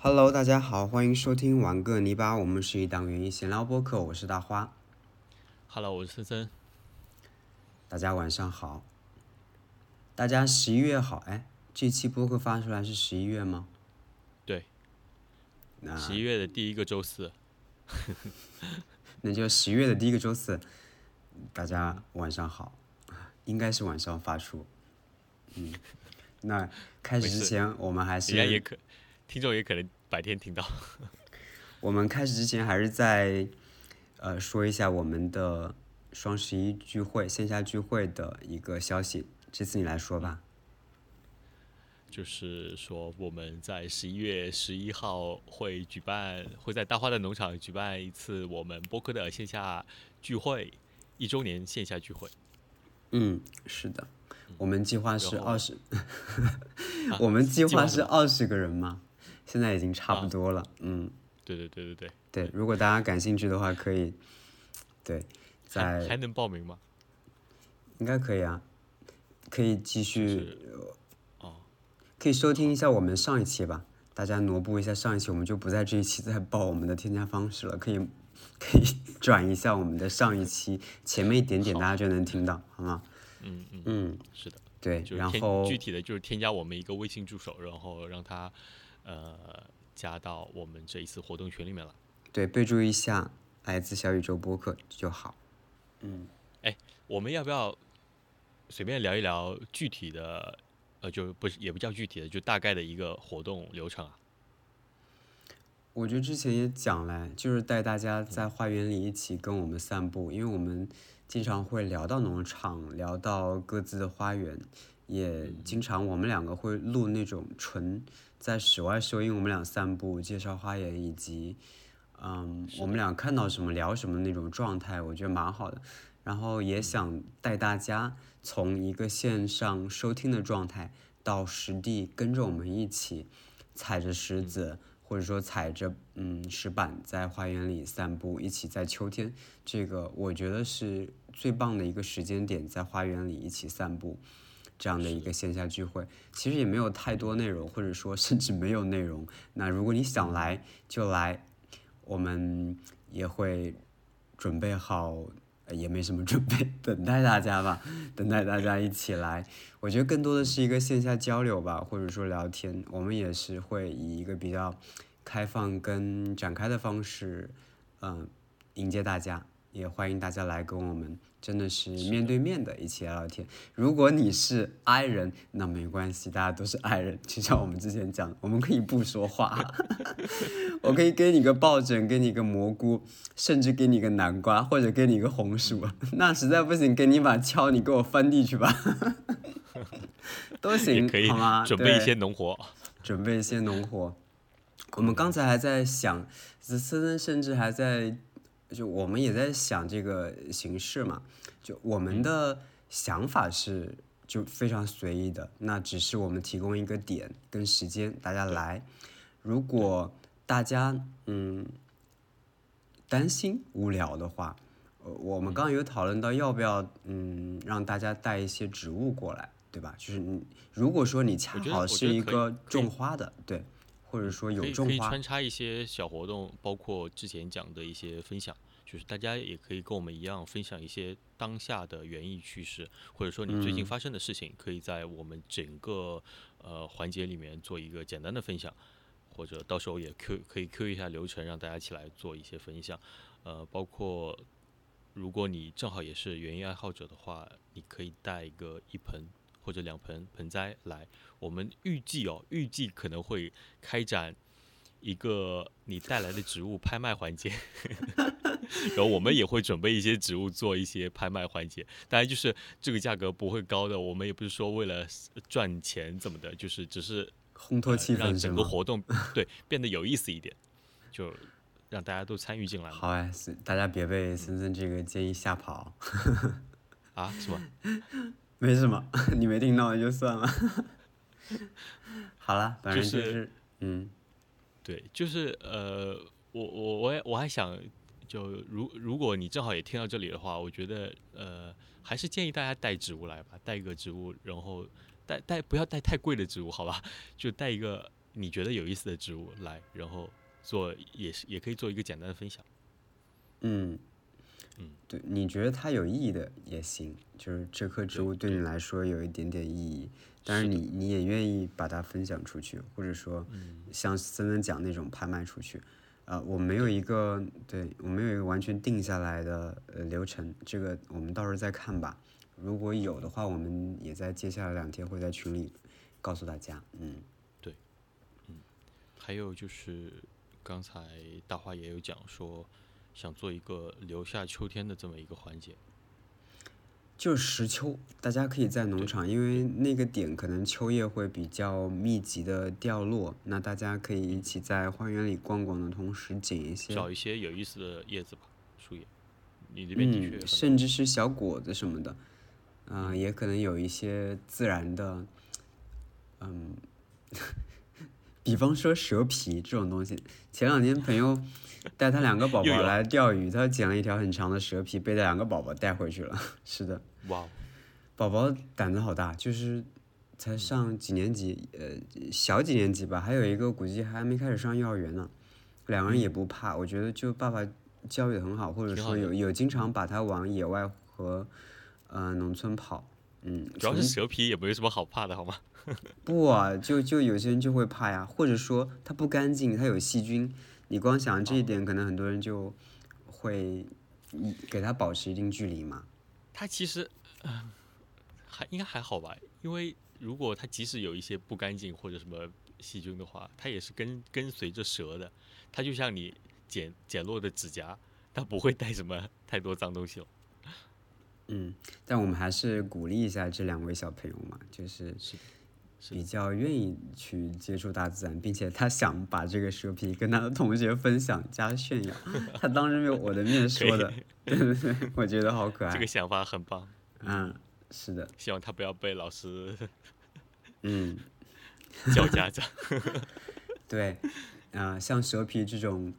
Hello，大家好，欢迎收听玩个泥巴，我们是一档园艺闲聊播客，我是大花。Hello，我是森森。大家晚上好。大家十一月好，哎，这期播客发出来是十一月吗？对，那十一月的第一个周四。那就十一月的第一个周四，大家晚上好，应该是晚上发出。嗯，那开始之前，我们还是可，听众也可能白天听到。我们开始之前还是在呃说一下我们的双十一聚会线下聚会的一个消息，这次你来说吧。就是说，我们在十一月十一号会举办，会在大花的农场举办一次我们播客的线下聚会，一周年线下聚会。嗯，是的，我们计划是二十，我们计计划划是二十个人嘛，现在已经差不啊。多了。嗯，对对对对对，对，如果大家感兴趣的话，可以，对，在还还能报名吗？应该可以啊，可以继续是哦，可以收听一下我们上一期吧，大家挪步一下上一期，我们就不在这一期再报我们的添加方式了，可以 可以转一下我们的上一期，前面一点点大家就能听到，好吗？嗯嗯，嗯，是的，对，然后具体的就是添加我们一个微信助手，然后让他呃加到我们这一次活动群里面了。对备注一下来自小宇宙播客就好。嗯，哎我们要不要随便聊一聊具体的，呃，就不是也不叫具体的，就大概的一个活动流程啊？我觉得之前也讲了，就是带大家在花园里一起跟我们散步，因为我们经常会聊到农场，聊到各自的花园，也经常我们两个会录那种纯在室外收音，我们俩散步介绍花园以及，嗯，我们俩看到什么聊什么那种状态，我觉得蛮好的。然后也想带大家从一个线上收听的状态到实地跟着我们一起踩着石子，或者说踩着嗯石板在花园里散步，一起在秋天，这个我觉得是最棒的一个时间点，在花园里一起散步。这样的一个线下聚会，其实也没有太多内容，或者说甚至没有内容。那如果你想来就来，我们也会准备好，呃也没什么准备，等待大家吧，等待大家一起来。我觉得更多的是一个线下交流吧，或者说聊天。我们也是会以一个比较开放跟展开的方式，嗯、迎接大家，也欢迎大家来跟我们。真的是面对面的一起聊聊天。如果你是 i 人，那没关系，大家都是 i 人。就像我们之前讲的，我们可以不说话，我可以给你个抱枕，给你个蘑菇，甚至给你个南瓜，或者给你个红薯。那实在不行，给你把锹，你给我翻地去吧，都也行，可以好吗？准备一些农活。准备一些农活。我们刚才还在想，森森甚至还在，就我们也在想这个形式嘛。就我们的想法是就非常随意的，那只是我们提供一个点跟时间，大家来。如果大家嗯担心无聊的话，呃，我们刚刚有讨论到要不要嗯让大家带一些植物过来，对吧？就是你如果说你恰好是一个种花的，对，或者说有可以可，以穿插一些小活动，包括之前讲的一些分享，就是大家也可以跟我们一样分享一些当下的园艺趋势，或者说你最近嗯。发生的事情，可以在我们整个呃环节里面做一个简单的分享，或者到时候也 Q 可以 Q 一下流程，让大家一起来做一些分享，呃，包括如果你正好也是园艺爱好者的话，你可以带一个一盆或者两盆盆栽来。我们预计哦，预计可能会开展一个你带来的植物拍卖环节，然后我们也会准备一些植物做一些拍卖环节。当然，就是这个价格不会高的，我们也不是说为了赚钱怎么的，就是只是烘托气呃让氛？整个活动对变得有意思一点，就让大家都参与进来。好哎，大家别被森森这个建议吓跑，啊？什么？没什么，你没听到就算了。好了，反正就就是是嗯。对，就是呃，我我我也我还想，就如如果你正好也听到这里的话，我觉得呃，还是建议大家带植物来吧，带一个植物，然后带带不要带太贵的植物，好吧？就带一个你觉得有意思的植物来，然后做也是也可以做一个简单的分享。嗯，嗯，对，你觉得它有意义的也行，就是这棵植物对你来说有一点点意义，但是你你也愿意把它分享出去，或者说嗯像森森讲那种拍卖出去。呃，我没有一个，对我没有一个完全定下来的呃流程，这个我们到时候再看吧。如果有的话，我们也在接下来两天会在群里告诉大家。嗯还有就是刚才大花也有讲说，想做一个留下秋天的这么一个环节。就是石秋，大家可以在农场，因为那个点可能秋叶会比较密集的掉落，那大家可以一起在花园里逛逛的同时捡一些，找一些有意思的叶子吧，树叶。你那边的确嗯，甚至是小果子什么的，嗯、也可能有一些自然的，嗯，比方说蛇皮这种东西。前两天朋友带他两个宝宝来钓鱼，他捡了一条很长的蛇皮，背着两个宝宝带回去了。是的。哇哦，宝宝胆子好大，就是才上几年级，呃，小几年级吧，还有一个估计还没开始上幼儿园呢，两个人也不怕，我觉得就爸爸教育的很好，或者说有有经常把他往野外和呃农村跑，嗯，主要是蛇皮也没有什么好怕的，好吗？不啊，就就有些人就会怕呀，或者说它不干净，它有细菌，你光想这一点，可能很多人就会一给它保持一定距离嘛。它其实，嗯、还应该还好吧，因为如果它即使有一些不干净或者什么细菌的话，它也是跟跟随着蛇的，它就像你剪剪落的指甲，它不会带什么太多脏东西了。嗯，但我们还是鼓励一下这两位小朋友嘛，就是是比较愿意去接触大自然，并且他想把这个蛇皮跟他的同学分享加炫耀，他当着我的面说的，对 对对，我觉得好可爱。这个想法很棒，嗯，是的，希望他不要被老师嗯，叫家长。对，啊、像蛇皮这种，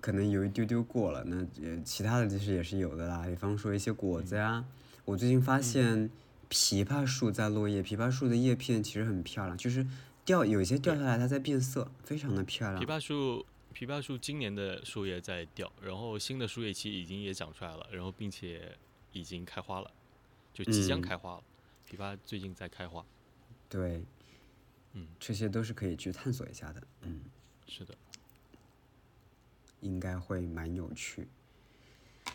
可能有一丢丢过了，那呃，其他的其实也是有的啦，比方说一些果子呀，我最近发现枇杷树在落叶，枇杷树的叶片其实很漂亮，就是掉有些掉下来它在变色，非常的漂亮枇。杷树，枇杷树今年的树叶在掉，然后新的树叶期已经也长出来了，然后并且已经开花了，就即将嗯开花了。枇杷最近在开花，对，嗯，这些都是可以去探索一下的，嗯，是的，应该会蛮有趣。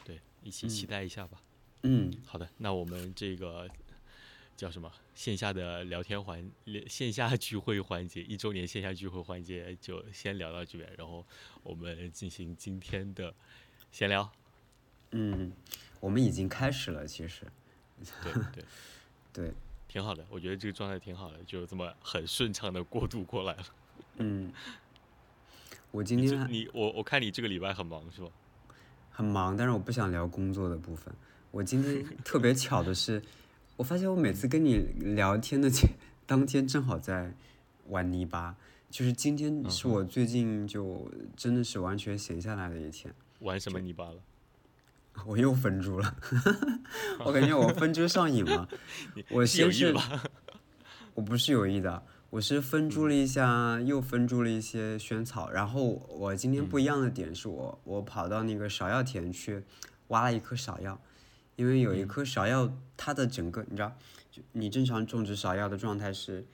对，一起期待一下吧。嗯，好的，那我们这个叫什么线下的聊天环线下聚会环节，一周年线下聚会环节就先聊到这边，然后我们进行今天的闲聊。嗯，我们已经开始了，其实，对对，对，挺好的，我觉得这个状态挺好的，就这么很顺畅的过渡过来了。嗯，我今天你我我看你这个礼拜很忙是吧？很忙，但是我不想聊工作的部分。我今天特别巧的是，我发现我每次跟你聊天的前当天正好在玩泥巴，就是今天是我最近就真的是完全闲下来的一天。玩什么泥巴了？我又分猪了，我感觉我分猪上瘾了。我先是？我不是有意的，我是分猪了一下，又分猪了一些萱草。然后我今天不一样的点是我我跑到那个芍药田去挖了一颗芍药，因为有一颗芍药，它的整个你知道，就你正常种植芍药的状态是，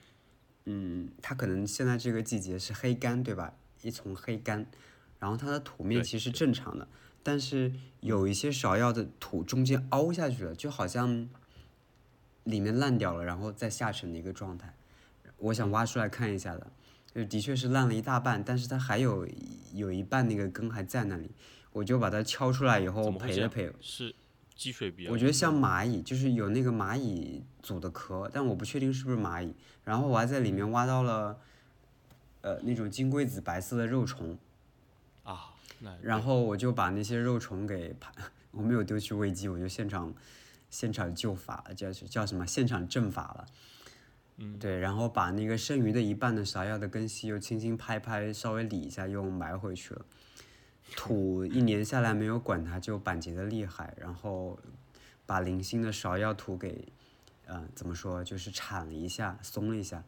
嗯，它可能现在这个季节是黑干，对吧？一丛黑干，然后它的土面其实正常的，但是有一些芍药的土中间凹下去了，就好像里面烂掉了，然后再下沉的一个状态。我想挖出来看一下的，就的确是烂了一大半，但是它还有有一半那个根还在那里，我就把它敲出来以后培了培，是积水比较？我觉得像蚂蚁，就是有那个蚂蚁组的壳，但我不确定是不是蚂蚁。然后我还在里面挖到了，呃，那种金龟子白色的肉虫，啊，那然后我就把那些肉虫给排，我没有丢去喂鸡，我就现场现场救法，叫叫什么现场阵法了。嗯，对，然后把那个剩余的一半的芍药的根系又轻轻拍拍，稍微理一下，又埋回去了。土一年下来没有管它，就板结的厉害。然后把零星的芍药土给，呃，怎么说，就是铲了一下，松了一下，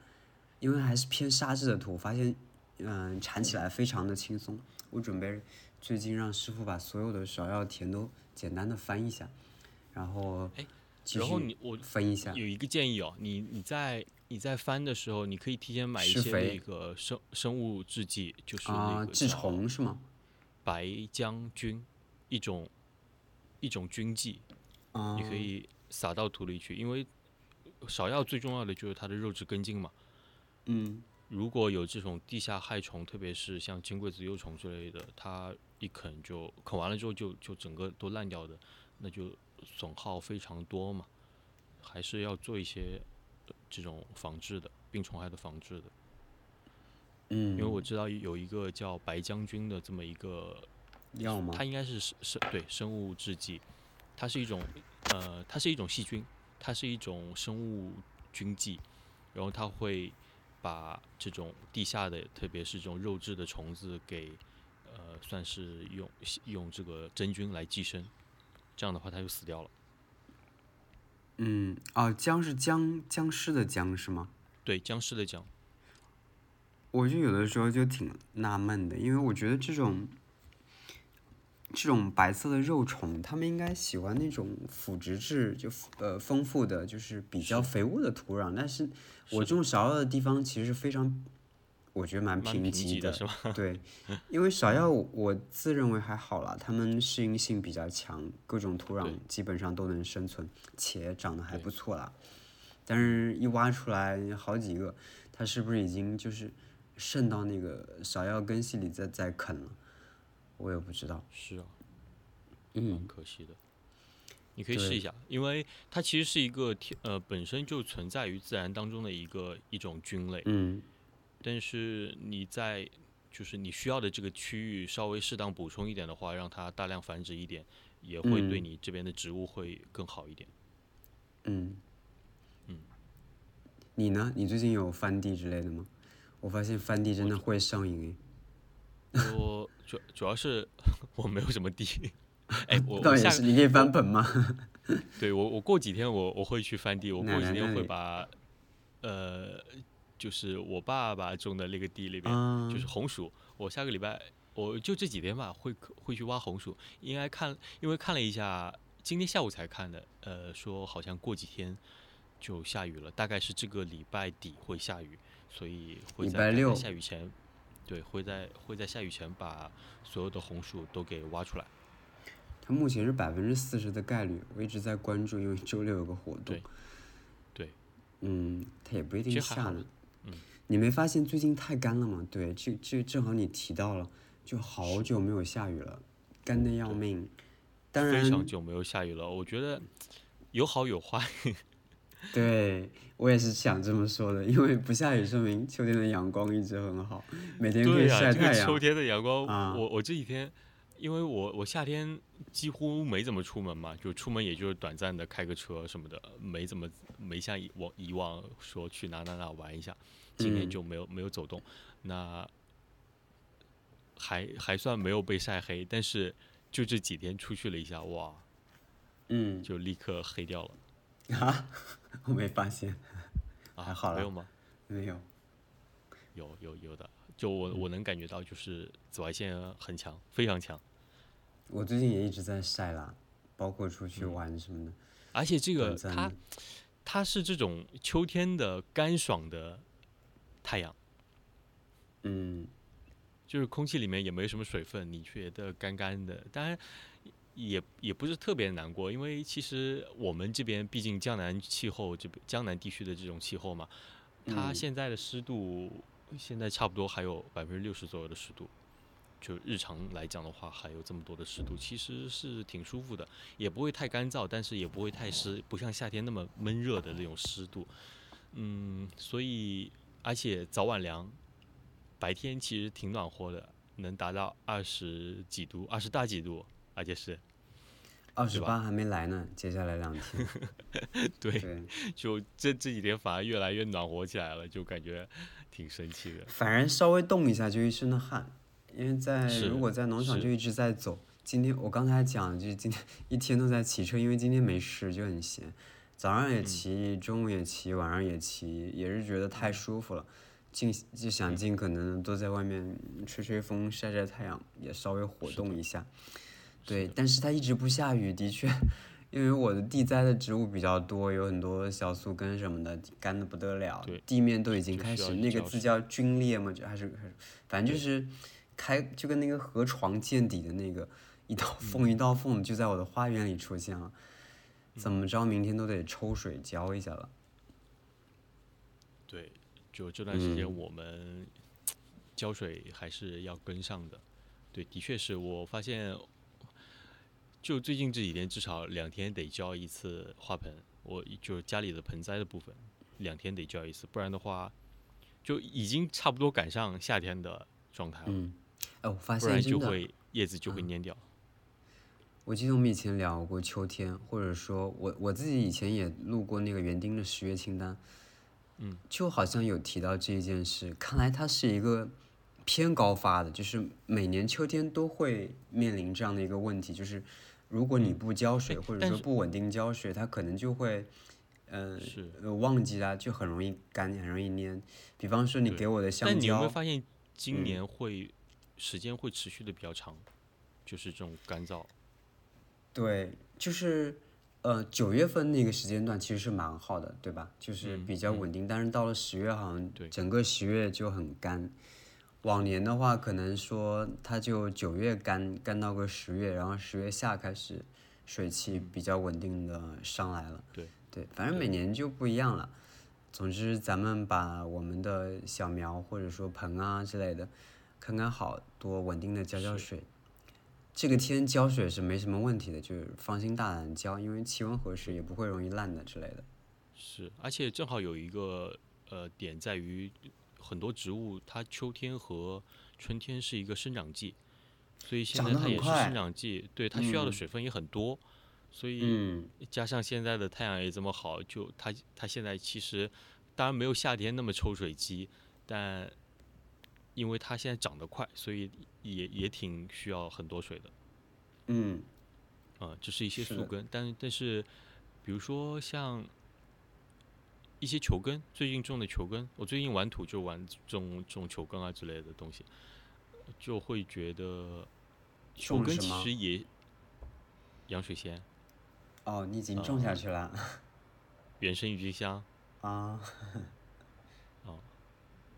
因为还是偏沙质的土，发现嗯铲起来非常的轻松。我准备最近让师傅把所有的芍药田都简单的翻一下，然后哎继然后续你我分一下。有一个建议哦，你你在你在翻的时候，你可以提前买一些那个生生物制剂，就是啊，治那个叫虫是吗？白将军，一种一种菌剂，啊，你可以撒到土里去，因为芍药最重要的就是它的肉质根茎嘛。嗯如果有这种地下害虫，特别是像金龟子幼虫之类的，它一啃就啃完了之后就就整个都烂掉的，那就损耗非常多嘛。还是要做一些呃这种防治的病虫害的防治的，嗯，因为我知道有一个叫白将军的这么一个药吗它？应该是生生对生物制剂，它是一种呃，它是一种细菌，它是一种生物菌剂，然后它会把这种地下的，特别是这种肉质的虫子给呃，算是用用这个真菌来寄生，这样的话它就死掉了。嗯，哦，僵是僵僵尸的僵是吗？对，僵尸的僵，我就有的时候就挺纳闷的，因为我觉得这种这种白色的肉虫，它们应该喜欢那种腐殖质就呃丰富的，就是比较肥沃的土壤。但是我这种芍药的地方其实非常，我觉得蛮蛮贫贫瘠的？对，因为芍药我自认为还好啦，它们适应性比较强，各种土壤基本上都能生存，且长得还不错啦。但是，一挖出来好几个，它是不是已经就是渗到那个芍药根系里再再啃了？我也不知道。是啊，嗯蛮可惜的。你可以试一下，因为它其实是一个天呃本身就存在于自然当中的一个一种菌类，嗯但是你在就是你需要的这个区域稍微适当补充一点的话，让它大量繁殖一点，也会对嗯你这边的植物会更好一点。嗯嗯。你呢？你最近有翻地之类的吗？我发现翻地真的会上瘾我主主要是我没有什么地，哎，我 诶。倒也是，你可以翻本吗？对我我过几天我我会去翻地，我过几天会把呃就是我爸爸种的那个地里边。啊，就是红薯。我下个礼拜我就这几天吧，会会去挖红薯。应该看，因为看了一下，今天下午才看的，呃，说好像过几天就下雨了，大概是这个礼拜底会下雨，所以会在六下雨前，对，会在会在下雨前把所有的红薯都给挖出来。它目前是百分之四十的概率，我一直在关注，因为周六有个活动对。对，嗯，它也不一定下了。嗯你没发现最近太干了吗？对，这这正好你提到了，就好久没有下雨了，干的要命。当非常，久没有下雨了，我觉得有好有坏。对我也是想这么说的，因为不下雨说明秋天的阳光一直很好，每天可以对呀、这晒太阳。个秋天的阳光，啊我我这几天，因为我我夏天几乎没怎么出门嘛，就出门也就是短暂的开个车什么的，没怎么没像以往以往说去哪哪哪玩一下，今天嗯就没有、没有走动，那还还算没有被晒黑，但是就这几天出去了一下，哇，嗯，就立刻黑掉了啊，我没发现，啊，还好了没有吗？没有。有有有的，就我我能感觉到，就是紫外线很强，非常强。我最近也一直在晒啦，包括出去嗯玩什么的。而且这个它它是这种秋天的干爽的太阳，嗯，就是空气里面也没什么水分，你觉得干干的。当然也也不是特别难过，因为其实我们这边毕竟江南气候，这边江南地区的这种气候嘛，它嗯现在的湿度现在差不多还有百分之六十左右的湿度。就日常来讲的话，还有这么多的湿度，其实是挺舒服的，也不会太干燥，但是也不会太湿，不像夏天那么闷热的那种湿度。嗯，所以而且早晚凉，白天其实挺暖和的，能达到二十几度、二十大几度，而且是二十八还没来呢，接下来两天。对，对，就这这几天反而越来越暖和起来了，就感觉挺神奇的。反正稍微动一下就一身的汗，因为在如果在农场就一直在走。今天我刚才讲，就是今天一天都在骑车，因为今天没事就很闲，早上也嗯骑，中午也骑，晚上也骑，也是觉得太舒服了。尽就想尽可能都在外面吹吹风、晒晒太阳，也稍微活动一下。对，但是它一直不下雨，的确，因为我的地栽的植物比较多，有很多小树根什么的，干的不得了，地面都已经开始那个字叫皲裂嘛？就还是还是，反正就是开就跟那个河床见底的那个一道缝一道缝，就在我的花园里出现了。怎么着，明天都得抽水浇一下了。对，就这段时间我们浇水还是要跟上的。对，的确是我发现。就最近这几天，至少两天得浇一次花盆。我就是家里的盆栽的部分，两天得浇一次，不然的话，就已经差不多赶上夏天的状态了。嗯，哎，我发现不然就会叶子就会蔫掉。我记得我们以前聊过秋天，或者说我我自己以前也录过那个园丁的十月清单。嗯，就好像有提到这一件事，看来它是一个偏高发的，就是每年秋天都会面临这样的一个问题，就是。如果你不浇水，或者说不稳定浇水，它可能就会，嗯，忘记了，就很容易干，很容易蔫。比方说你给我的香蕉，但你有没有发现今年会时间会持续的比较长，就是这种干燥。对，就是呃九月份那个时间段其实是蛮好的，对吧？就是比较稳定，但是到了十月好像整个十月就很干。往年的话，可能说它就九月干干到个十月，然后十月下开始水汽比较稳定的上来了。对对，反正每年就不一样了。总之，咱们把我们的小苗或者说盆啊之类的，看看好，多稳定的浇浇水。这个天浇水是没什么问题的，就是放心大胆浇，因为气温合适，也不会容易烂的之类的。是，而且正好有一个呃点在于。很多植物，它秋天和春天是一个生长季，所以现在它也是生长季，对它需要的水分也很多，所以加上现在的太阳也这么好，就它它现在其实当然没有夏天那么抽水机，但因为它现在长得快，所以也也挺需要很多水的。嗯，啊，这是一些树根，但但是比如说像。一些球根，最近种的球根，我最近玩土就玩种种球根啊之类的东西，就会觉得球根其实也洋水仙。哦，你已经种下去了。原生郁金香。啊。哦，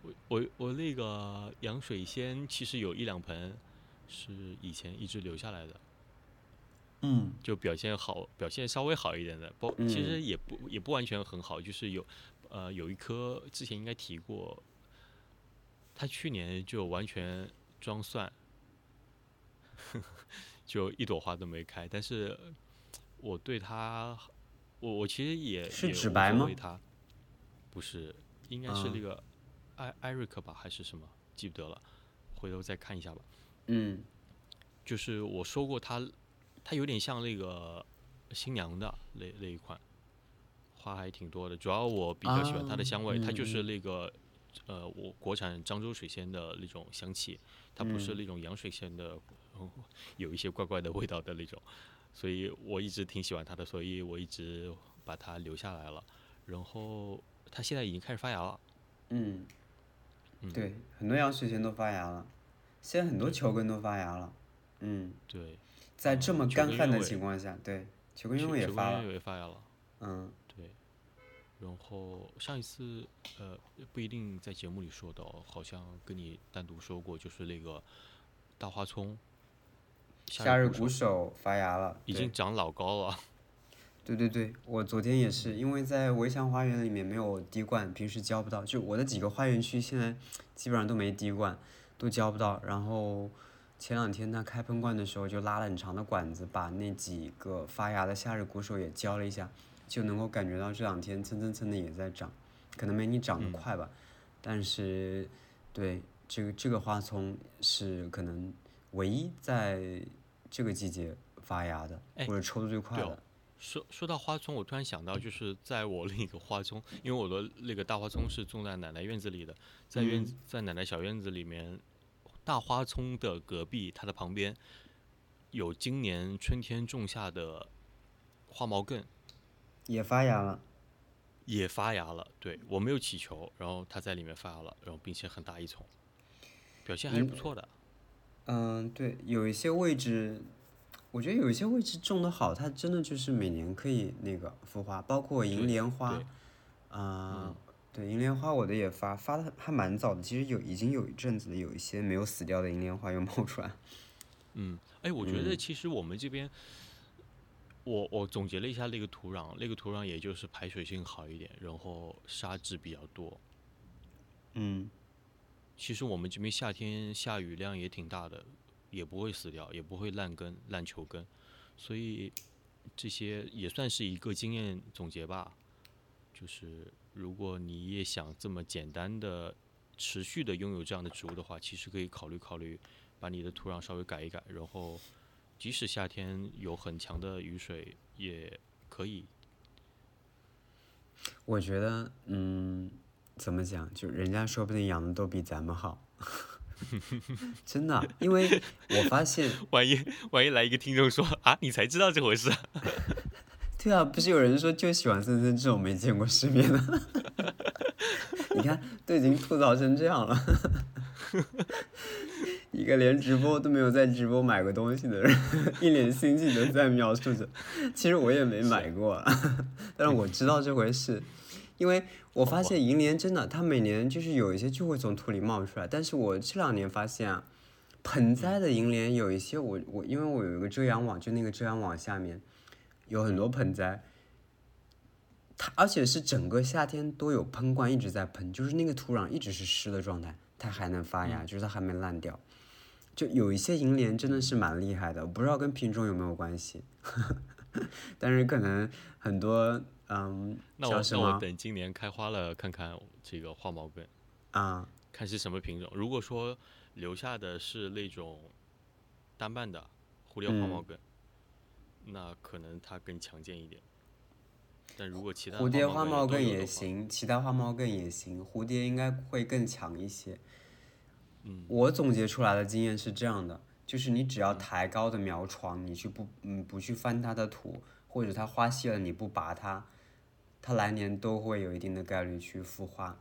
我我我那个洋水仙其实有一两盆是以前一直留下来的。嗯，就表现好，表现稍微好一点的，不，其实也不也不完全很好，就是有，呃，有一颗之前应该提过，他去年就完全装蒜，就一朵花都没开。但是我对他，我我其实也是纸白吗？不是，应该是那个艾艾瑞克吧，还是什么？记不得了，回头再看一下吧。嗯，就是我说过他。它有点像那个新娘的那那一款，花还挺多的。主要我比较喜欢它的香味，它就是那个呃，我国产漳州水仙的那种香气，它不是那种洋水仙的，有一些怪怪的味道的那种。所以我一直挺喜欢它的，所以我一直把它留下来了。然后它现在已经开始发芽了。嗯，对，很多洋水仙都发芽了，现在很多球根都发芽了。嗯，对。在这么干旱的情况下，对，球根鸢也发了，也发芽了。嗯，对。然后上一次，呃，不一定在节目里说到，好像跟你单独说过，就是那个大花葱，夏日鼓手发芽了，已经长老高了。对对对，我昨天也是，因为在围墙花园里面没有滴灌，平时浇不到，就我的几个花园区现在基本上都没滴灌，都浇不到，然后。前两天他开喷灌的时候，就拉了很长的管子，把那几个发芽的夏日鼓手也浇了一下，就能够感觉到这两天蹭蹭蹭的也在长，可能没你长得快吧，但是，对这个这个花葱是可能唯一在这个季节发芽的，或者抽的最快的。说说到花葱，我突然想到，就是在我另一个花葱，因为我的那个大花葱是种在奶奶院子里的，在院在奶奶小院子里面。大花葱的隔壁，它的旁边有今年春天种下的花毛茛，也发芽了。也发芽了。对我没有起球，然后它在里面发芽了，然后并且很大一丛，表现还是不错的。嗯，对，有一些位置，我觉得有一些位置种的好，它真的就是每年可以那个孵化，包括银莲花对，啊、对，银莲花我的也发，发的还蛮早的，其实有已经有一阵子了，有一些没有死掉的银莲花又冒出来。嗯，哎，我觉得其实我们这边，我我总结了一下那个土壤，那个土壤也就是排水性好一点，然后沙质比较多。嗯，其实我们这边夏天下雨量也挺大的，也不会死掉，也不会烂根、烂球根，所以这些也算是一个经验总结吧。就是如果你也想这么简单的、持续的拥有这样的植物的话，其实可以考虑考虑把你的土壤稍微改一改，然后即使夏天有很强的雨水，也可以。我觉得，嗯，怎么讲，就人家说不定养的都比咱们好，真的，因为我发现，万一万一来一个听众说啊，你才知道这回事。啊，对啊，不是有人说就喜欢森森这种没见过世面的，你看都已经吐槽成这样了，一个连直播都没有在直播买过东西的人，一脸心悸的在描述着，其实我也没买过啊，但是我知道这回事，因为我发现银莲真的，它每年就是有一些就会从土里冒出来，但是我这两年发现啊，盆栽的银莲有一些我我因为我有一个遮阳网，就那个遮阳网下面有很多盆栽，它而且是整个夏天都有喷灌一直在喷，就是那个土壤一直是湿的状态，它还能发芽，就是它还没烂掉。就有一些银莲真的是蛮厉害的，我不知道跟品种有没有关系，但是可能很多嗯那我那我等今年开花了看看这个花毛根。啊看是什么品种。如果说留下的是那种单瓣的蝴蝶花毛嗯根，那可能它更强健一点。但如果其他蝴蝶花花毛根根都有的话，也行，其他花猫更也行，蝴蝶应该会更强一些。嗯我总结出来的经验是这样的，就是你只要抬高的苗床，你去不嗯不去翻它的土，或者它花谢了你不拔它，它来年都会有一定的概率去复花，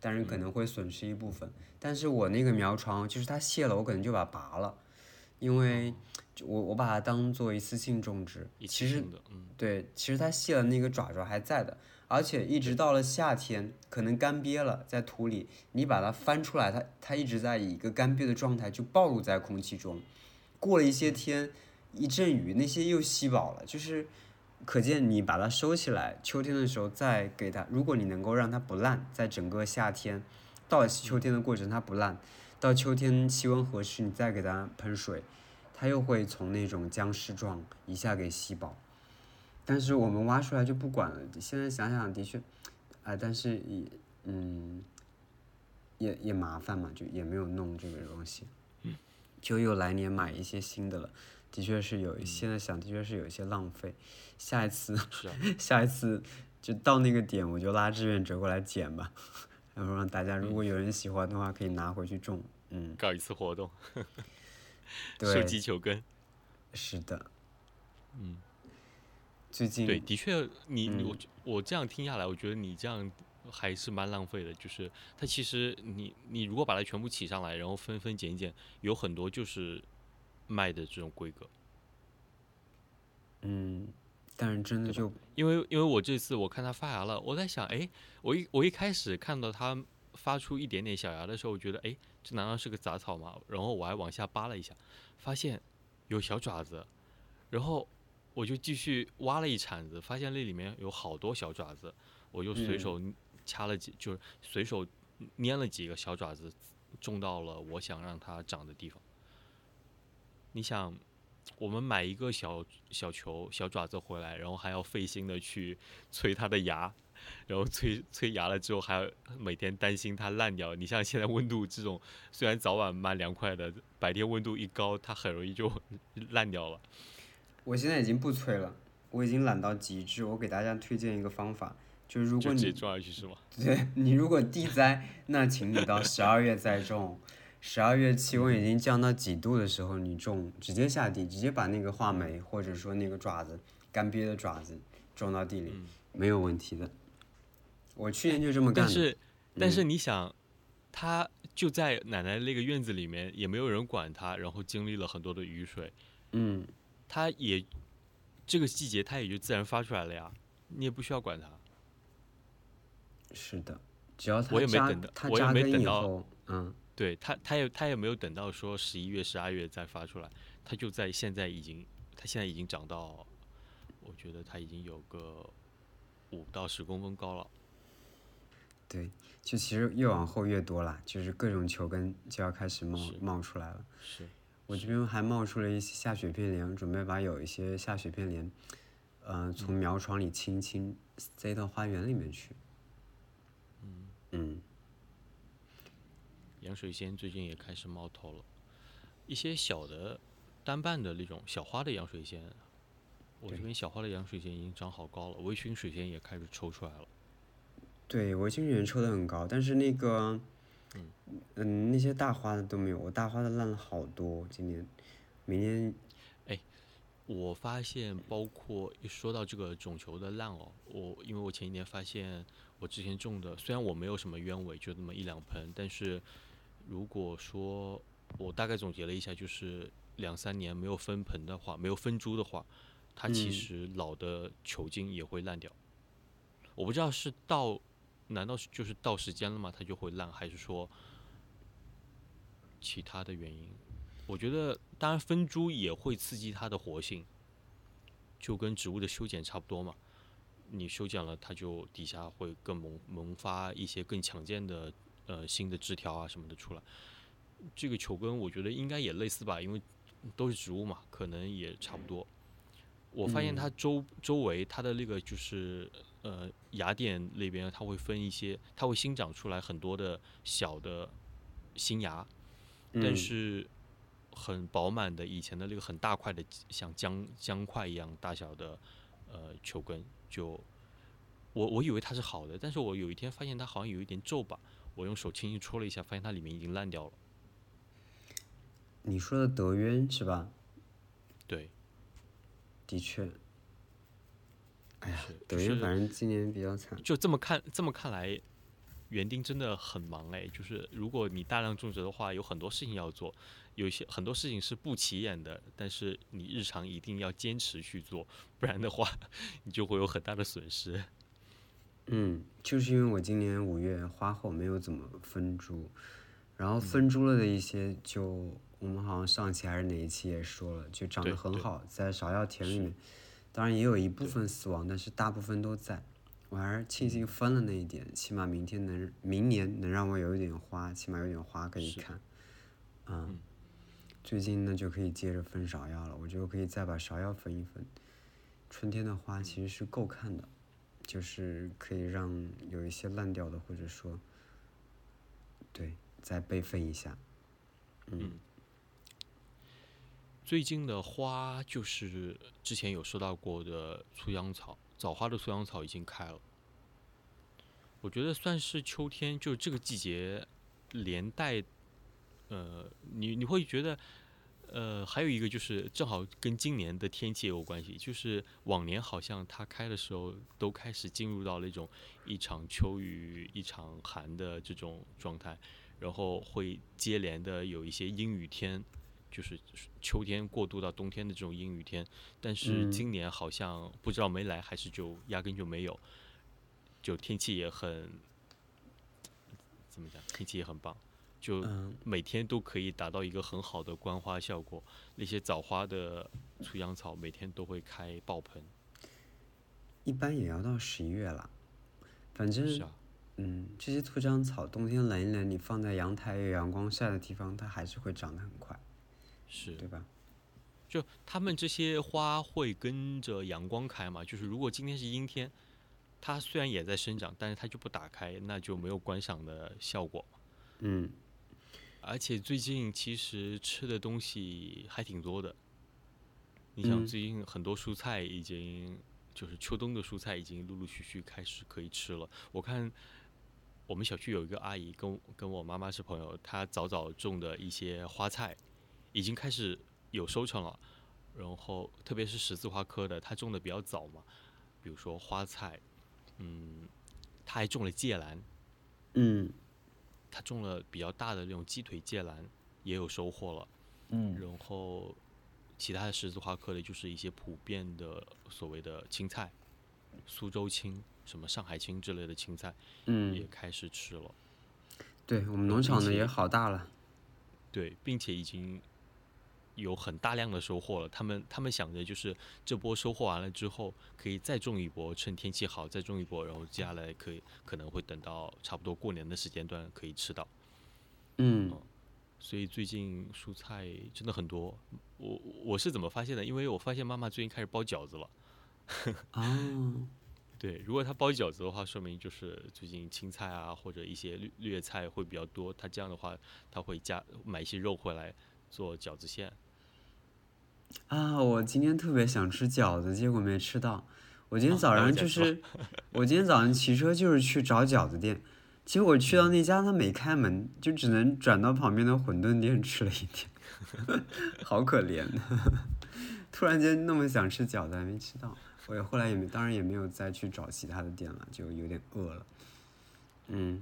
但是可能会损失一部分。但是我那个苗床就是它谢了，我可能就把它拔了，因为就我我把它当做一次性种植，其实对，其实它卸了那个爪爪还在的，而且一直到了夏天，可能干瘪了，在土里，你把它翻出来，它它一直在以一个干瘪的状态就暴露在空气中。过了一些天，一阵雨，那些又吸饱了，就是可见你把它收起来，秋天的时候再给它，如果你能够让它不烂，在整个夏天到了秋天的过程它不烂，到秋天气温合适，你再给它喷水，它又会从那种僵尸状一下给吸饱。但是我们挖出来就不管了。现在想想，的确，啊、但是也，嗯，也也麻烦嘛，就也没有弄这个东西，就又来年买一些新的了。的确是有，现在想的确是有一些浪费。下一次，啊，下一次就到那个点，我就拉志愿者过来捡吧，然后让大家如果有人喜欢的话，可以拿回去种。嗯，搞一次活动，对收集球根。是的。嗯，最近对，的确，你嗯我我这样听下来，我觉得你这样还是蛮浪费的。就是它其实你你如果把它全部起上来，然后分分拣拣，有很多就是卖的这种规格。嗯，但是真的就因为因为我这次我看它发芽了，我在想，哎，我一我一开始看到它发出一点点小芽的时候，我觉得，哎，这难道是个杂草吗？然后我还往下扒了一下，发现有小爪子，然后我就继续挖了一铲子，发现那里面有好多小爪子，我就随嗯手掐了几，就是随手拈了几个小爪子，种到了我想让它长的地方。你想，我们买一个小小球、小爪子回来，然后还要费心的去催它的芽，然后催催芽了之后，还要每天担心它烂掉。你像现在温度这种，虽然早晚蛮凉快的，白天温度一高，它很容易就 烂掉了。我现在已经不催了，我已经懒到极致。我给大家推荐一个方法，就是如果你？对你如果地栽，那请你到十二月再种。十二月气温已经降到几度的时候，你种直接下地，直接把那个话梅或者说那个爪子干瘪的爪子种到地里，没有问题的。我去年就这么干的。但是但是嗯你想，他就在奶奶那个院子里面，也没有人管他，然后经历了很多的雨水，嗯，它也这个季节它也就自然发出来了呀，你也不需要管它。是的，只要它我也没扎等到我也它扎根没等到以后，嗯，对他，他也他也没有等到说十一月、十二月再发出来，他就在现在已经，他现在已经长到，我觉得他已经有个五到十公分高了。对，就其实越往后越多啦，就是各种球根就要开始冒冒出来了。是，我这边还冒出了一些下雪片莲，准备把有一些下雪片莲，呃，从苗床里轻轻，塞到花园里面去。嗯洋水仙最近也开始冒头了，一些小的单瓣的那种小花的洋水仙，我这边小花的洋水仙已经长好高了，微醺水仙也开始抽出来了。对，我经人抽的很高，但是那个，嗯嗯那些大花的都没有，我大花的烂了好多，今年，明年，我发现，包括一说到这个种球的烂哦，我因为我前几年发现我之前种的，虽然我没有什么鸢尾，就那么一两盆，但是如果说我大概总结了一下，就是两三年没有分盆的话，没有分株的话，它其嗯实老的球茎也会烂掉。我不知道是到，难道是就是到时间了吗？它就会烂，还是说其他的原因？我觉得，当然分株也会刺激它的活性，就跟植物的修剪差不多嘛。你修剪了，它就底下会更萌萌发一些更强健的呃新的枝条啊什么的出来。这个球根我觉得应该也类似吧，因为都是植物嘛，可能也差不多。我发现它周周围它的那个就是呃芽点那边，它会分一些，它会新长出来很多的小的新芽，但嗯是很饱满的以前的那个很大块的像姜姜块一样大小的呃球根，就我我以为它是好的，但是我有一天发现它好像有一点皱吧，我用手轻轻戳了一下，发现它里面已经烂掉了。你说的德渊是吧？对，的确，哎呀，德渊反正今年比较惨。就这么看这么看来，园丁真的很忙哎。就是如果你大量种植的话，有很多事情要做，有一些很多事情是不起眼的，但是你日常一定要坚持去做，不然的话，你就会有很大的损失。嗯，就是因为我今年五月花后没有怎么分株，然嗯后分株了的一些就，我们好像上期还是哪一期也说了，就长得很好，在芍药田里面，当然也有一部分死亡，但是大部分都在。我还是庆嗯幸分了那一点，起码明天能明年能让我有一点花，起码有点花可以看。嗯，最近呢就可以接着分芍药了，我就可以再把芍药分一分。春天的花其实是够看的，就是可以让有一些烂掉的，或者说，对，再备份一下。嗯最近的花就是之前有说到过的粗秧草，早花的粗秧草已经开了。我觉得算是秋天，就这个季节连带，呃，你你会觉得，呃，还有一个就是正好跟今年的天气也有关系，就是往年好像它开的时候都开始进入到那种一场秋雨一场寒的这种状态，然后会接连的有一些阴雨天，就是秋天过渡到冬天的这种阴雨天，但是嗯。今年好像不知道没来还是就压根就没有，就天气也很怎么讲，天气也很棒，就嗯，每天都可以达到一个很好的观花效果。那些早花的粗秧草每天都会开爆盆，一般也要到十一月了。反正是啊，嗯，这些粗秧草冬天冷一冷，你放在阳台有阳光晒的地方，它还是会长得很快，是对吧？就它们这些花会跟着阳光开嘛，就是如果今天是阴天，它虽然也在生长，但是它就不打开，那就没有观赏的效果嘛。嗯，而且最近其实吃的东西还挺多的，你想。嗯最近很多蔬菜已经就是秋冬的蔬菜已经陆陆续续开始可以吃了。我看我们小区有一个阿姨跟跟我妈妈是朋友，她早早种的一些花菜已经开始有收成了，然后特别是十字花科的，她种的比较早嘛，比如说花菜，嗯，她还种了芥蓝，嗯他种了比较大的那种鸡腿芥兰，也有收获了。嗯然后其他的十字花科的，就是一些普遍的所谓的青菜，苏州青、什么上海青之类的青菜嗯也嗯，开始吃了。对我们农场的也好大了。对，并且已经有很大量的收获了。他们他们想着就是这波收获完了之后，可以再种一波，趁天气好再种一波，然后接下来可以可能会等到差不多过年的时间段可以吃到。嗯所以最近蔬菜真的很多。我我是怎么发现的？因为我发现妈妈最近开始包饺子了。哦，对，如果她包饺子的话，说明就是最近青菜啊或者一些绿绿叶菜会比较多。她这样的话，她会加买一些肉回来做饺子馅。啊，我今天特别想吃饺子，结果没吃到。我今天早上就是，我今天早上骑车就是去找饺子店，结果去到那家他没开门，就只能转到旁边的馄饨店吃了一点，好可怜呐！突然间那么想吃饺子还没吃到，我也后来也没，当然也没有再去找其他的店了，就有点饿了。嗯，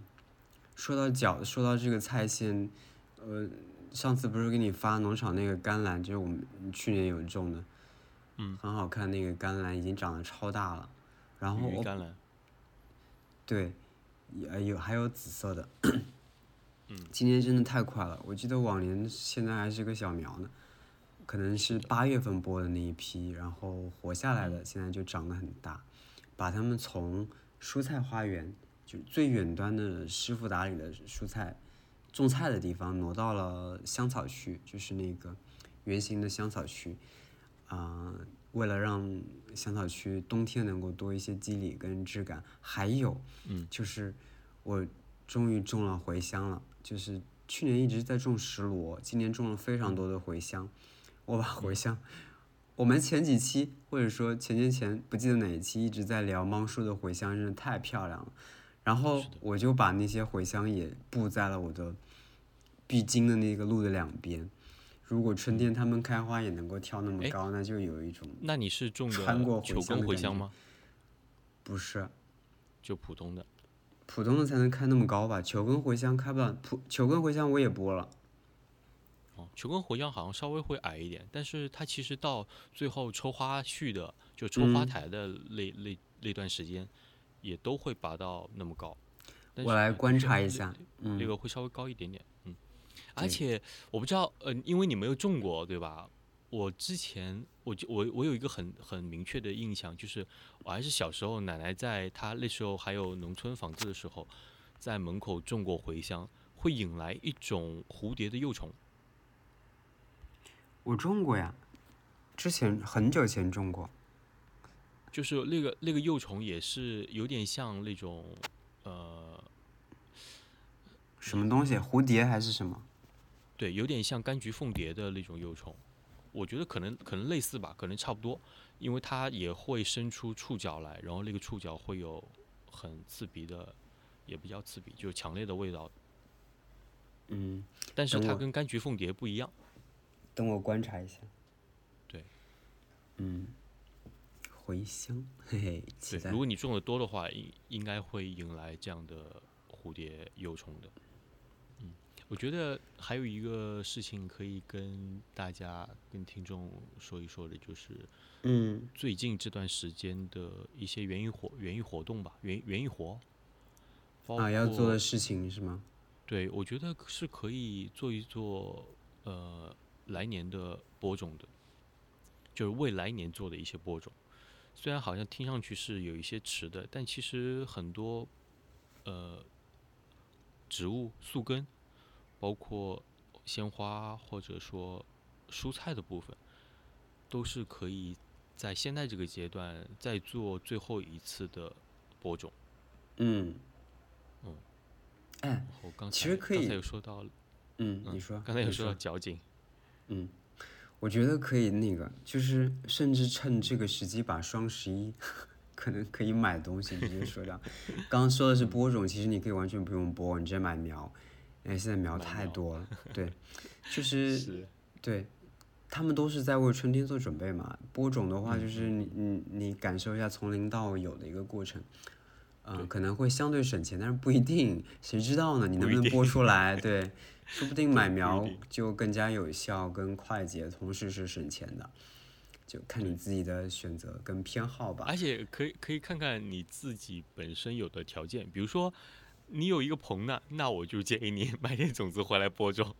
说到饺子，说到这个菜馅，呃，上次不是给你发农场那个甘蓝，就是我们去年有种的，嗯，很好看那个甘蓝已经长得超大了，然后我甘蓝，对，也有还有紫色的，嗯，今年真的太快了，我记得往年现在还是个小苗呢，可能是八月份播的那一批，然后活下来的现在就长得很大，把它们从蔬菜花园就最远端的师傅打理的蔬菜种菜的地方挪到了香草区，就是那个圆形的香草区，啊、为了让香草区冬天能够多一些肌理跟质感，还有，嗯，就是我终于种了茴香了，就是去年一直在种石螺，今年种了非常多的茴香，我把茴香，我们前几期或者说前前前不记得哪一期一直在聊芒树的茴香，真的太漂亮了，然后我就把那些茴香也布在了我的必经的那个路的两边。如果春天它们开花也能够跳那么哎高，那就有一种那你是种穿过球根茴香吗？不是就普通的。普通的才能开那么高吧？球根茴香开不了，普球根茴香我也播了。哦，球根茴香好像稍微会矮一点，但是它其实到最后抽花序的，就抽花嗯台的那、那那段时间，也都会拔到那么高。我来观察一下，嗯那个会稍微高一点点，嗯。而且我不知道，呃，因为你没有种过，对吧？我之前我就我我有一个很很明确的印象，就是我还是小时候奶奶在她那时候还有农村房子的时候，在门口种过茴香，会引来一种蝴蝶的幼虫。我种过呀，之前很久前种过。就是那个那个幼虫也是有点像那种呃，什么东西？蝴蝶还是什么？对，有点像柑橘凤蝶的那种幼虫。我觉得可能可能类似吧，可能差不多，因为它也会伸出触角来，然后那个触角会有很刺鼻的，也比较刺鼻，就是强烈的味道。嗯，但是它跟柑橘凤蝶不一样。等我观察一下。对，嗯，茴香，嘿嘿，期对，待如。果你种的多的话，应应该会引来这样的蝴蝶幼虫的。嗯，我觉得还有一个事情可以跟大家、跟听众说一说的，就是嗯最近这段时间的一些园艺活园艺活动吧，园园艺活，包啊，要做的事情是吗？对，我觉得是可以做一做，呃，来年的播种的，就是为来年做的一些播种。虽然好像听上去是有一些迟的，但其实很多，呃，植物宿根，包括鲜花或者说蔬菜的部分，都是可以在现在这个阶段再做最后一次的播种。嗯。嗯。哎，然后刚才其实可以刚才有说到嗯，嗯你说。刚才有说到嚼劲，嗯，我觉得可以那个，就是甚至趁这个时机把双十一 可能可以买东西直接说掉。刚刚说的是播种，其实你可以完全不用播，你直接买苗，因为现在苗太多了。对，就是是对，他们都是在为春天做准备嘛。播种的话，嗯就是你你你感受一下从零到有的一个过程。嗯、可能会相对省钱，但是不一定，谁知道呢？你能不能播出来？对，说不定买苗就更加有效、跟快捷，同时是省钱的，就看你自己的选择跟偏好吧。而且可以可以看看你自己本身有的条件，比如说你有一个棚呢，那我就建议你 买点种子回来播种，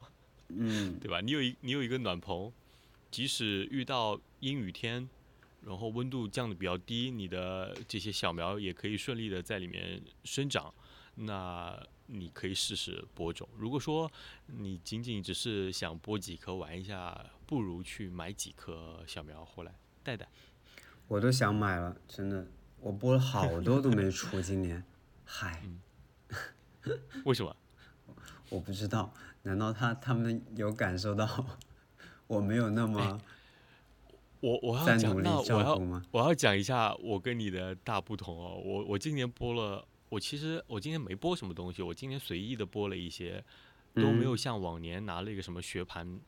嗯，对吧？你有一你有一个暖棚，即使遇到阴雨天，然后温度降的比较低，你的这些小苗也可以顺利的在里面生长，那你可以试试播种。如果说你仅仅只是想播几颗玩一下，不如去买几颗小苗回来带带。我都想买了，真的，我播了好多都没出，今年，嗨，为什么？我不知道，难道他他们有感受到 我没有那么我我要讲，我要？我要讲一下我跟你的大不同哦。我我今年播了，我其实我今年没播什么东西，我今年随意的播了一些，都没有嗯像往年拿了一个什么学盘，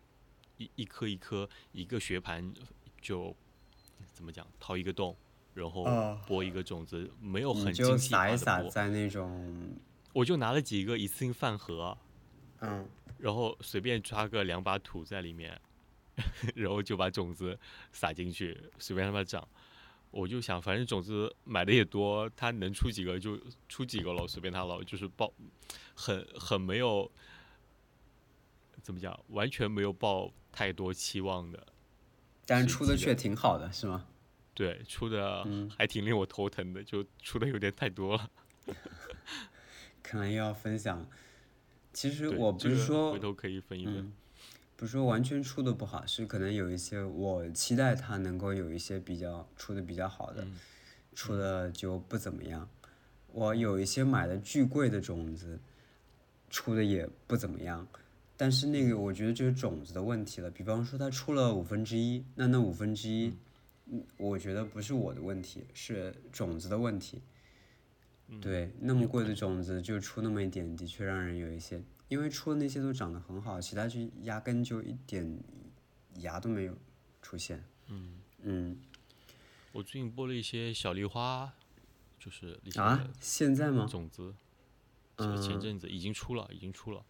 一一颗一颗一个学盘就怎么讲掏一个洞，然后哦播一个种子，没有很精细化的播，撒在那种，我就拿了几个一次性饭盒，嗯，然后随便抓个两把土在里面，然后就把种子撒进去，随便让它长。我就想，反正种子买的也多，它能出几个就出几个了，随便它了，就是抱，很很没有，怎么讲，完全没有抱太多期望的。但是出的却挺好的，是吗？对，出的嗯还挺令我头疼的，就出的有点太多了。看来又要分享。其实我不这个是说回头可以分一分。嗯，不是说完全出的不好，是可能有一些我期待它能够有一些比较出的比较好的，嗯出的就不怎么样。我有一些买的巨贵的种子，出的也不怎么样。但是那个我觉得就是种子的问题了。比方说它出了五分之一，那那五分之一，嗯我觉得不是我的问题，是种子的问题。对，那么贵的种子就出那么一点，的确让人有一些，因为出的那些都长得很好，其他就压根就一点芽都没有出现。嗯嗯我最近播了一些小梨花，就是啊，现在吗？种子，是前嗯阵子已经出了，已经出了。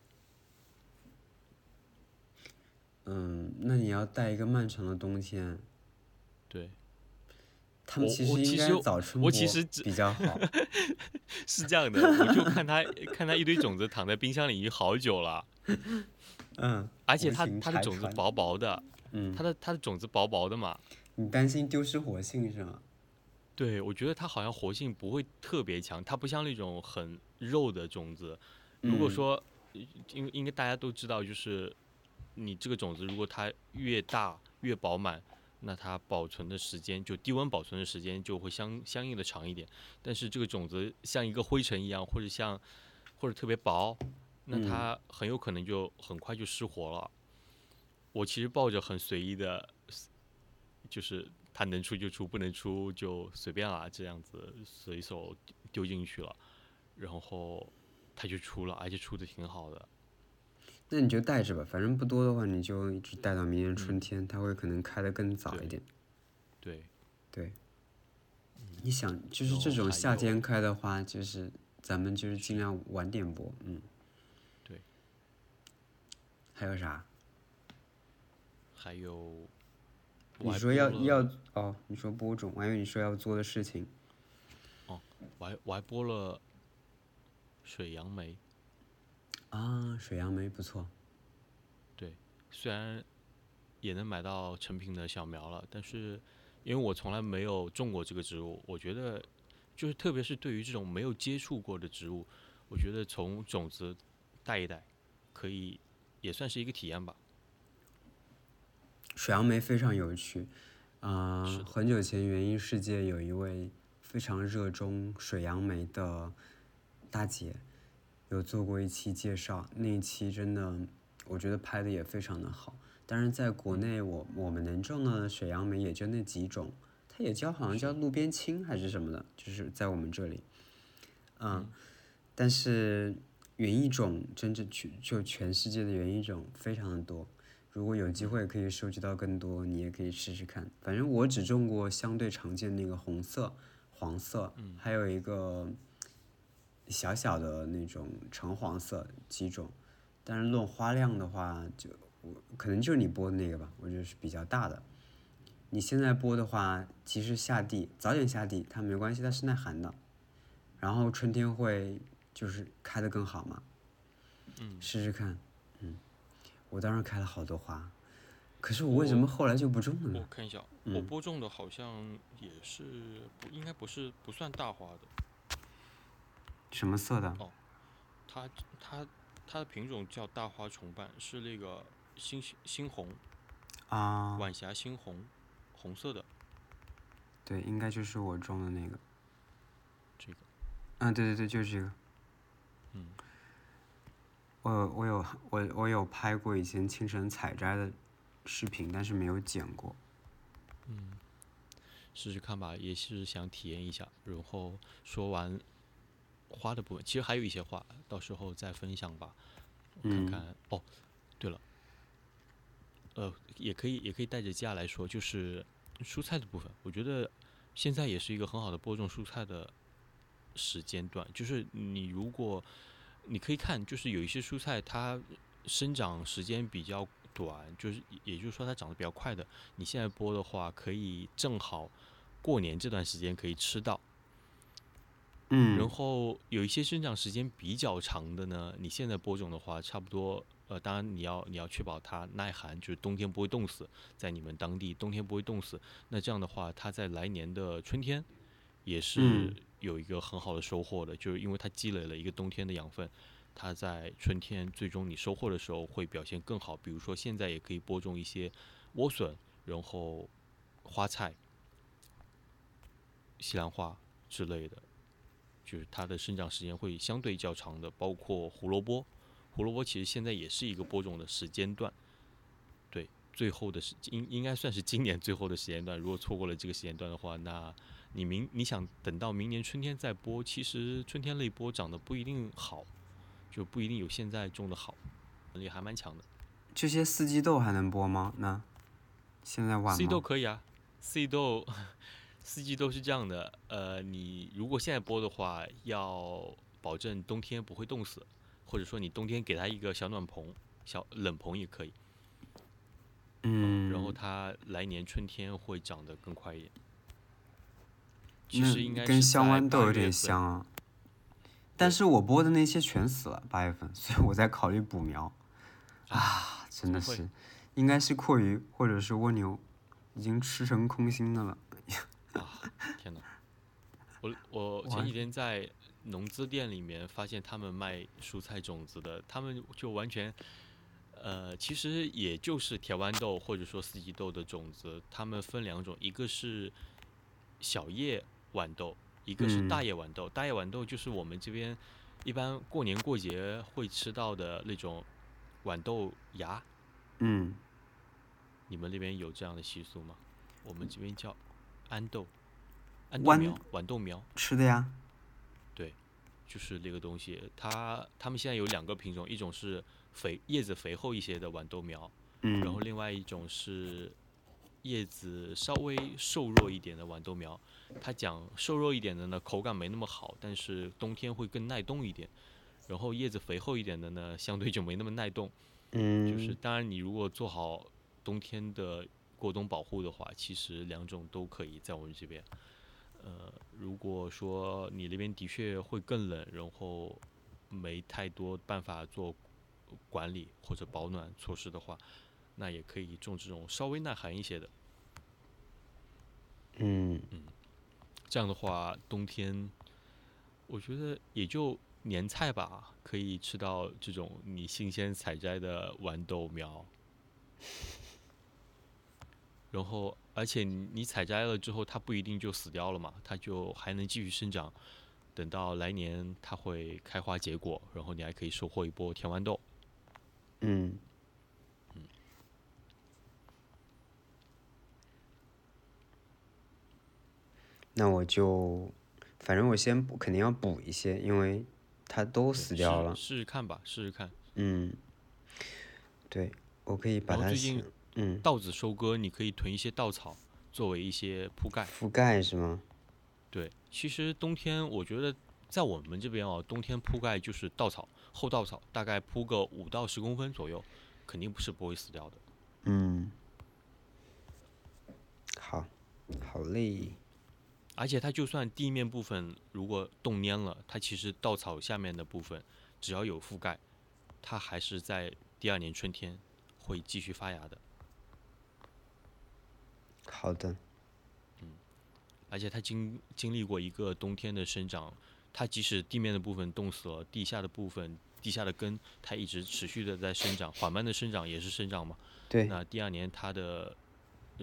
嗯，那你要带一个漫长的冬天，对，他们我其实应该我其实早春播我其实只比较好。是这样的，我就看它看它一堆种子躺在冰箱里已经好久了，嗯，而且它它的种子薄薄的，嗯，它的它的种子薄薄的嘛。你担心丢失活性是吗？对，我觉得它好像活性不会特别强，它不像那种很肉的种子。如果嗯说，应应该大家都知道，就是你这个种子如果它越大越饱满，那它保存的时间就低温保存的时间就会相相应的长一点。但是这个种子像一个灰尘一样，或者像或者特别薄，那嗯它很有可能就很快就失活了。我其实抱着很随意的，就是它能出就出，不能出就随便啦，这样子随手丢进去了，然后它就出了，而且出的挺好的。那你就带着吧，反正不多的话，你就一直带到明年春天，它会可能开的更早一对点。对，对，你想，就是这种夏天开的花，就是咱们就是尽量晚点播，嗯。对。还有啥？还有，你说要要哦，你说播种，我还以为你说要做的事情。哦我还我还播了水杨梅，啊，水杨梅不错。对虽然也能买到成品的小苗了，但是因为我从来没有种过这个植物，我觉得就是特别是对于这种没有接触过的植物，我觉得从种子带一带，可以也算是一个体验吧。水杨梅非常有趣，啊、很久前园艺世界有一位非常热衷水杨梅的大姐，有做过一期介绍，那一期真的我觉得拍的也非常的好。但是在国内我我们能种的水杨梅也就那几种，它也叫好像叫路边青还是什么的，就是在我们这里，嗯，但是园艺种真正全就全世界的园艺种非常的多。如果有机会可以收集到更多，你也可以试试看。反正我只种过相对常见那个红色、黄色，还有一个小小的那种橙黄色几种，但是论花量的话，就我可能就是你播的那个吧，我觉得是比较大的。你现在播的话，其实下地早点下地它没关系，它是耐寒的，然后春天会就是开的更好嘛。嗯，试试看，嗯，我当时开了好多花，可是我为什么后来就不种了呢？我看一下，我嗯播种的好像也是不应该不是不算大花的，什么色的？它它它的品种叫大花重瓣，是那个猩猩红啊，晚霞猩红红色的对，应该就是我种的那个。这个，嗯，对对对，就是这个。嗯，我有我有我我有拍过以前清晨采摘的视频，但是没有剪过。嗯试试看吧，也是想体验一下。然后说完花的部分，其实还有一些花，到时候再分享吧。我看嗯看、哦，对了，呃，也可以也可以带着家来说，就是蔬菜的部分，我觉得现在也是一个很好的播种蔬菜的时间段。就是你如果你可以看，就是有一些蔬菜它生长时间比较短，就是也就是说它长得比较快的，你现在播的话，可以正好过年这段时间可以吃到。嗯，然后有一些生长时间比较长的呢，你现在播种的话，差不多呃，当然你要你要确保它耐寒，就是冬天不会冻死，在你们当地冬天不会冻死。那这样的话，它在来年的春天也是嗯有一个很好的收获的，就是因为它积累了一个冬天的养分，它在春天最终你收获的时候会表现更好。比如说现在也可以播种一些莴笋，然后花菜、西兰花之类的。就是它的生长时间会相对较长的，包括胡萝卜。胡萝卜其实现在也是一个播种的时间段，对，最后的时应应该算是今年最后的时间段。如果错过了这个时间段的话，那你明你想等到明年春天再播，其实春天类播长得不一定好，就不一定有现在种的好，能力还蛮强的。这些四季豆还能播吗？那现在晚四季豆？可以啊，四季豆，四季都是这样的，呃，你如果现在播的话，要保证冬天不会冻死，或者说你冬天给它一个小暖棚、小冷棚也可以，嗯，然后它来年春天会长得更快一点。其那实应该跟香豌豆有点像啊。但是我播的那些全死了，八月份，所以我在考虑补苗。啊，真的是，应该是阔鱼或者是蜗牛，已经吃成空心的了。我我前几天在农资店里面发现他们卖蔬菜种子的，他们就完全，呃，其实也就是甜豌豆或者说四季豆的种子，他们分两种，一个是小叶豌豆，一个是嗯大叶豌豆。大叶豌豆就是我们这边一般过年过节会吃到的那种豌豆芽，嗯，你们那边有这样的习俗吗？我们这边叫安豆豌苗，豌豆苗。吃的呀。对就是那个东西，它它们现在有两个品种，一种是肥叶子肥厚一些的豌豆苗，嗯，然后另外一种是叶子稍微瘦弱一点的豌豆苗。它讲瘦弱一点的呢，口感没那么好，但是冬天会更耐冻一点。然后叶子肥厚一点的呢，相对就没那么耐冻。嗯，就是当然你如果做好冬天的过冬保护的话，其实两种都可以在我们这边。呃，如果说你那边的确会更冷，然后没太多办法做管理或者保暖措施的话，那也可以种这种稍微耐寒一些的。嗯嗯，这样的话，冬天我觉得也就年菜吧，可以吃到这种你新鲜采摘的豌豆苗。然后，而且你你采摘了之后，它不一定就死掉了嘛，它就还能继续生长。等到来年它会开花结果，然后你还可以收获一波甜豌豆。嗯，那我就，反正我先补，肯定要补一些，因为它都死掉了。试试试看吧，试试看。嗯，对，我可以把它最近嗯稻子收割，你可以囤一些稻草作为一些铺盖。覆盖是吗？对，其实冬天我觉得在我们这边哦，冬天铺盖就是稻草，厚稻草，大概铺个五到十公分左右，肯定不是不会死掉的。嗯，好，好嘞。而且它就算地面部分如果冻蔫了，它其实稻草下面的部分只要有覆盖，它还是在第二年春天会继续发芽的。好的。嗯而且它经经历过一个冬天的生长，它即使地面的部分冻死了，地下的部分、地下的根，它一直持续的在生长，缓慢的生长也是生长嘛。对。那第二年它的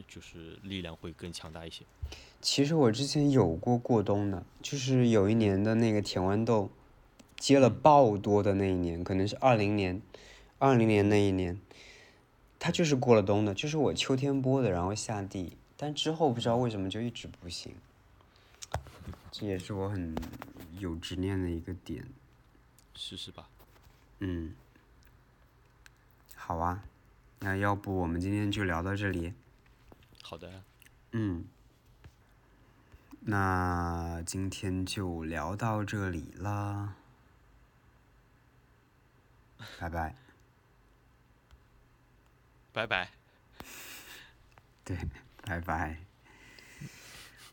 就是力量会更强大一些。其实我之前有过过冬的，就是有一年的那个甜豌豆结了爆多的那一年，可能是二零年，二零年那一年，它就是过了冬的，就是我秋天播的，然后下地，但之后不知道为什么就一直不行，这也是我很有执念的一个点。试试吧。嗯。好啊，那要不我们今天就聊到这里。好的。嗯。那今天就聊到这里啦，拜拜，拜拜，对，拜拜，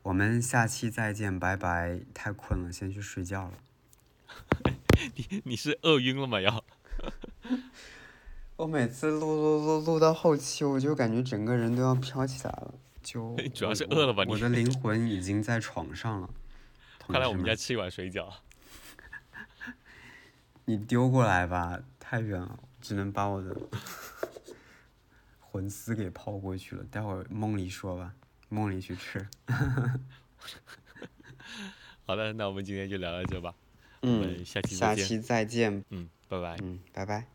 我们下期再见，拜拜，太困了，先去睡觉了。你你是饿晕了吗？要？我每次录录录录到后期，我就感觉整个人都要飘起来了。就 主要是饿了吧？我的灵魂已经在床上了。快来我们家吃一碗水饺。你丢过来吧，太远了，只能把我的魂丝给抛过去了。待会儿梦里说吧，梦里去吃。好的，那我们今天就聊到这吧。嗯，下期下期再见。嗯，拜拜。嗯，拜拜。